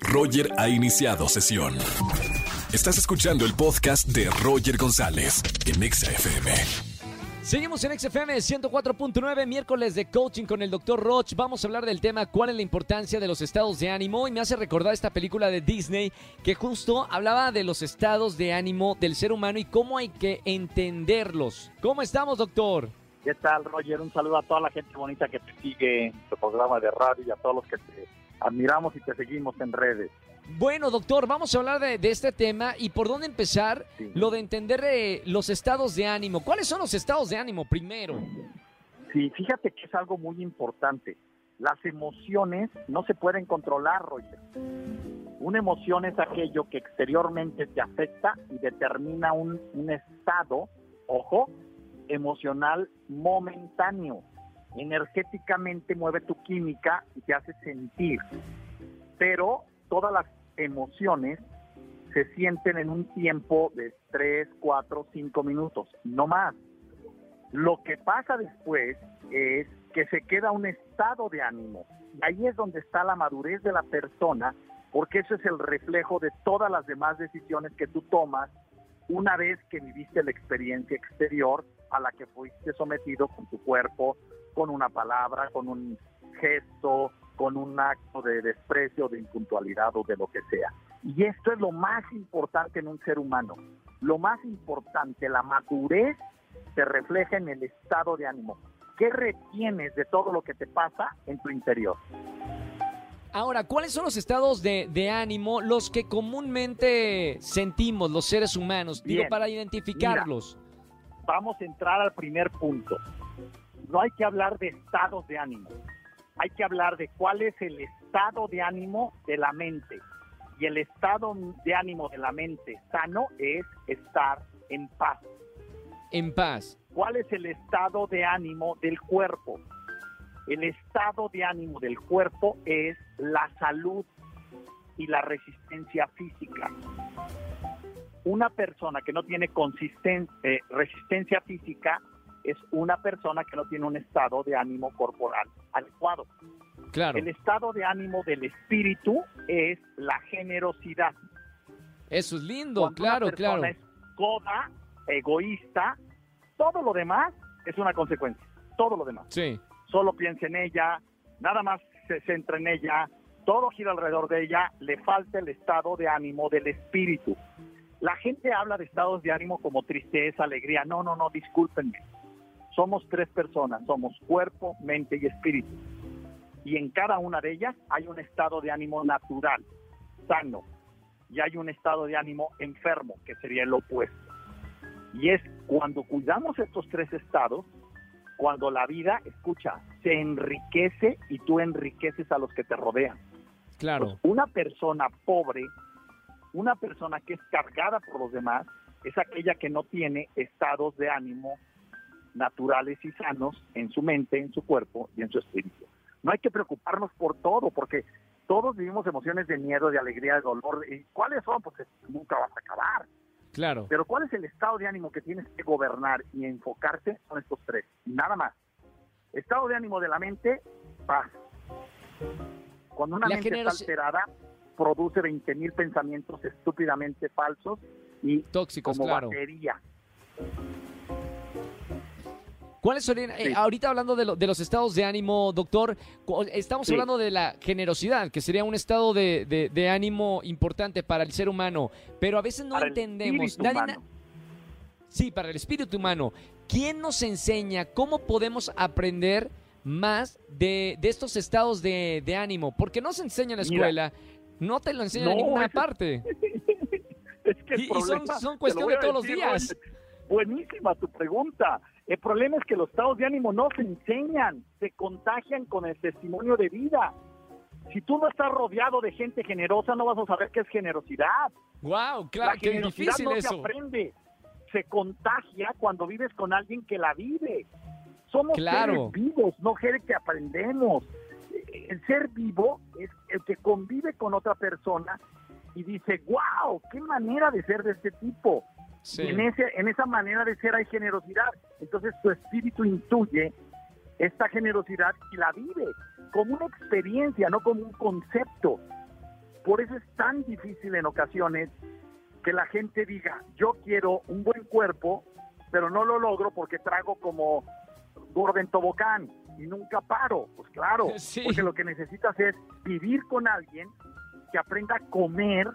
Roger ha iniciado sesión. Estás escuchando el podcast de Roger González en Exa FM. Seguimos en XFM 104.9, miércoles de coaching con el Dr. Roch. Vamos a hablar del tema cuál es la importancia de los estados de ánimo y me hace recordar esta película de Disney que justo hablaba de los estados de ánimo del ser humano y cómo hay que entenderlos. ¿Cómo estamos, doctor? ¿Qué tal, Roger? Un saludo a toda la gente bonita que te sigue en tu programa de radio y a todos los que te admiramos y te seguimos en redes. Bueno, doctor, vamos a hablar de, de este tema y por dónde empezar Sí. lo de entender eh, los estados de ánimo. ¿Cuáles son los estados de ánimo primero? Sí, fíjate que es algo muy importante. Las emociones no se pueden controlar, Roger. Una emoción es aquello que exteriormente te afecta y determina un, un estado, ojo, emocional momentáneo. Energéticamente mueve tu química y te hace sentir. Pero todas las emociones se sienten en un tiempo de 3, 4, 5 minutos, no más. Lo que pasa después es que se queda un estado de ánimo. Ahí es donde está la madurez de la persona, porque eso es el reflejo de todas las demás decisiones que tú tomas una vez que viviste la experiencia exterior a la que fuiste sometido con tu cuerpo, con una palabra, con un gesto, con un acto de desprecio, de impuntualidad o de lo que sea. Y esto es lo más importante en un ser humano. Lo más importante, la madurez se refleja en el estado de ánimo. ¿Qué retienes de todo lo que te pasa en tu interior? Ahora, ¿cuáles son los estados de, de ánimo los que comúnmente sentimos los seres humanos? Digo, Bien, para identificarlos. Vamos a entrar al primer punto. No hay que hablar de estados de ánimo. Hay que hablar de cuál es el estado de ánimo de la mente. Y el estado de ánimo de la mente sano es estar en paz. En paz. ¿Cuál es el estado de ánimo del cuerpo? El estado de ánimo del cuerpo es la salud y la resistencia física. Una persona que no tiene consisten- eh, resistencia física es una persona que no tiene un estado de ánimo corporal adecuado. Claro. El estado de ánimo del espíritu es la generosidad. Eso es lindo, Cuando claro, una persona claro. es coda, egoísta, todo lo demás es una consecuencia. Todo lo demás. Sí. Solo piensa en ella, nada más se centra en ella, todo gira alrededor de ella, le falta el estado de ánimo del espíritu. La gente habla de estados de ánimo como tristeza, alegría. No, no, no, discúlpenme. Somos tres personas, somos cuerpo, mente y espíritu. Y en cada una de ellas hay un estado de ánimo natural, sano, y hay un estado de ánimo enfermo, que sería el opuesto. Y es cuando cuidamos estos tres estados, cuando la vida, escucha, se enriquece y tú enriqueces a los que te rodean. Claro. Pues, una persona pobre, una persona que es cargada por los demás, es aquella que no tiene estados de ánimo naturales y sanos en su mente, en su cuerpo y en su espíritu. No hay que preocuparnos por todo, porque todos vivimos emociones de miedo, de alegría, de dolor. ¿Y cuáles son? Pues nunca vas a acabar. Claro. Pero ¿cuál es el estado de ánimo que tienes que gobernar y enfocarte? Son estos tres, nada más. Estado de ánimo de la mente, paz. Cuando una La mente está alterada, produce 20 mil pensamientos estúpidamente falsos y Tóxicos, como claro. batería. ¿Cuáles serían, eh, Sí. ahorita hablando de, lo- de los estados de ánimo, doctor, estamos Sí. hablando de la generosidad, que sería un estado de, de- de ánimo importante para el ser humano, pero a veces no para entendemos. Nadie na- sí, para el espíritu humano. ¿Quién nos enseña cómo podemos aprender más de, de estos estados de, de ánimo? Porque no se enseña en la Mira. No te lo enseñan en No, ninguna ese- parte. Es que el Y- y son- son cuestión de todos los días. Buenísima tu pregunta. El problema es que los estados de ánimo no se enseñan, se contagian con el testimonio de vida. Si tú no estás rodeado de gente generosa, no vas a saber qué es generosidad. Wow, claro, la qué generosidad difícil no se aprende, se contagia cuando vives con alguien que la vive. Somos Claro. seres vivos, no seres que aprendemos. El ser vivo es el que convive con otra persona y dice, wow, qué manera de ser de este tipo. Sí. En, ese, en esa manera de ser hay generosidad. Entonces tu espíritu intuye esta generosidad y la vive como una experiencia, no como un concepto. por eso es tan difícil en ocasiones que la gente diga, yo quiero un buen cuerpo, pero no lo logro porque trago como gordo en tobocán y nunca paro. Pues claro, Sí. porque lo que necesitas es vivir con alguien que aprenda a comer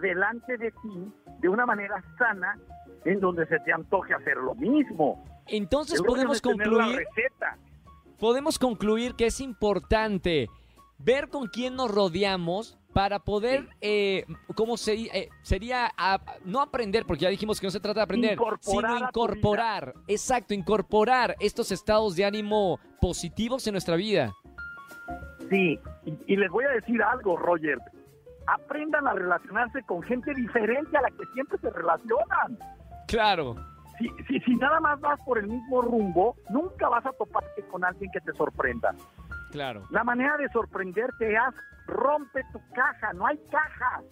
delante de ti de una manera sana en donde se te antoje hacer lo mismo. Entonces podemos concluir, receta. podemos concluir que es importante ver con quién nos rodeamos para poder, eh, ¿cómo se, eh, sería? a- no aprender, porque ya dijimos que no se trata de aprender, Incorporar sino incorporar, exacto, incorporar estos estados de ánimo positivos en nuestra vida. Sí, y, y les voy a decir algo, Roger. Aprendan a relacionarse con gente diferente a la que siempre se relacionan. Claro, Si, si, si nada más vas por el mismo rumbo, nunca vas a toparte con alguien que te sorprenda. Claro. La manera de sorprenderte es rompe tu caja, no hay caja.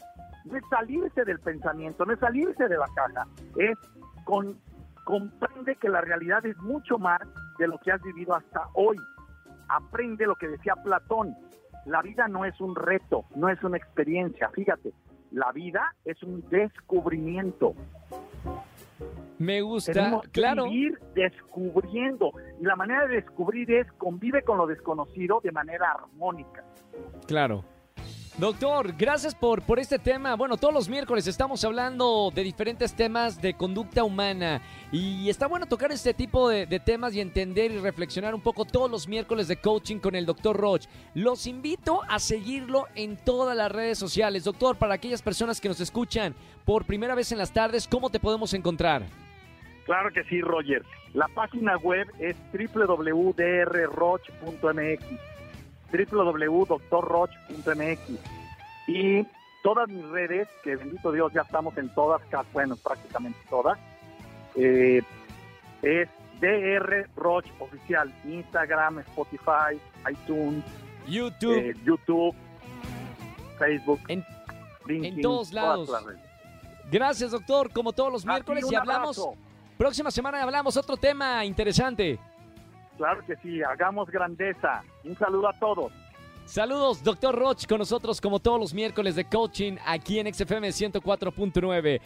No es salirse del pensamiento, no es salirse de la caja, es con, comprende que la realidad es mucho más de lo que has vivido hasta hoy. Aprende lo que decía Platón, la vida no es un reto, no es una experiencia, fíjate, la vida es un descubrimiento. Me gusta, Tenemos que claro. vivir descubriendo. Y la manera de descubrir es convive con lo desconocido de manera armónica. Claro. Doctor, gracias por, por este tema. Bueno, todos los miércoles estamos hablando de diferentes temas de conducta humana y está bueno tocar este tipo de, de temas y entender y reflexionar un poco todos los miércoles de coaching con el doctor Roch. Los invito a seguirlo en todas las redes sociales. Doctor, para aquellas personas que nos escuchan por primera vez en las tardes, ¿cómo te podemos encontrar? Claro que sí, Roger. La página web es www.drroch.mx www.drroch.mx y todas mis redes, que bendito Dios ya estamos en todas, bueno, prácticamente todas, eh, es DR Roch Oficial, Instagram, Spotify, iTunes, YouTube. eh, YouTube, Facebook, En- LinkedIn, en todos lados. las redes. Gracias, doctor, como todos los miércoles y hablamos. abrazo. Próxima semana hablamos otro tema interesante. Claro que sí, hagamos grandeza. Un saludo a todos. Saludos, doctor Roch, con nosotros como todos los miércoles de coaching aquí en XFM 104.9.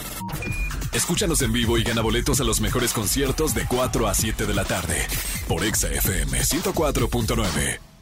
Escúchanos en vivo y gana boletos a los mejores conciertos de 4 a 7 de la tarde por Exa FM 104.9.